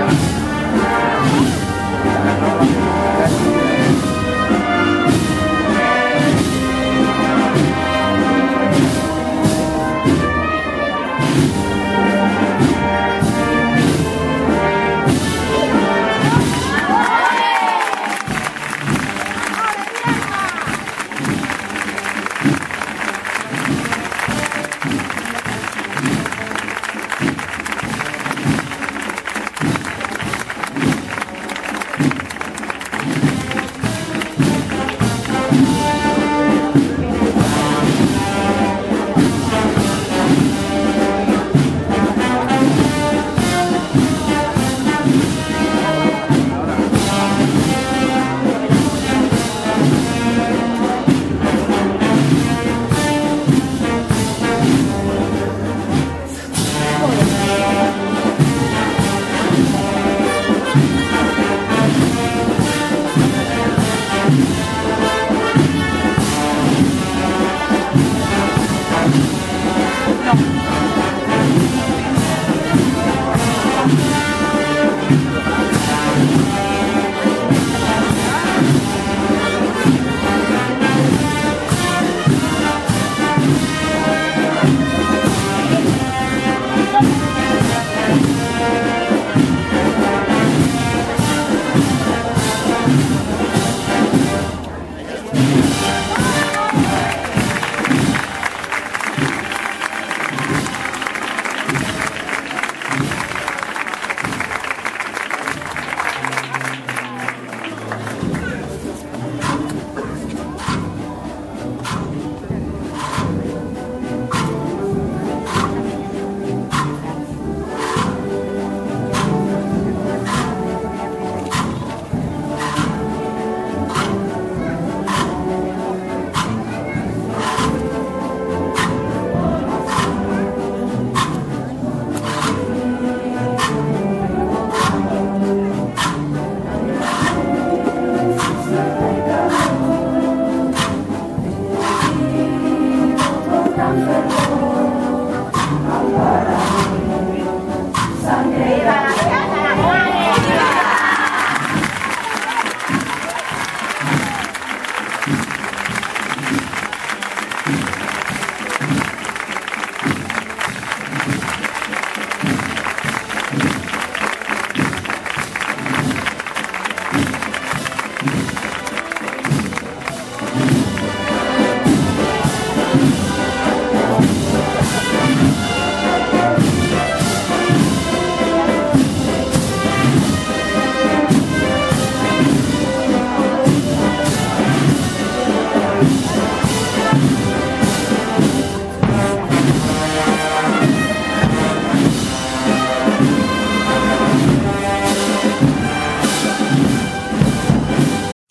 Thank you.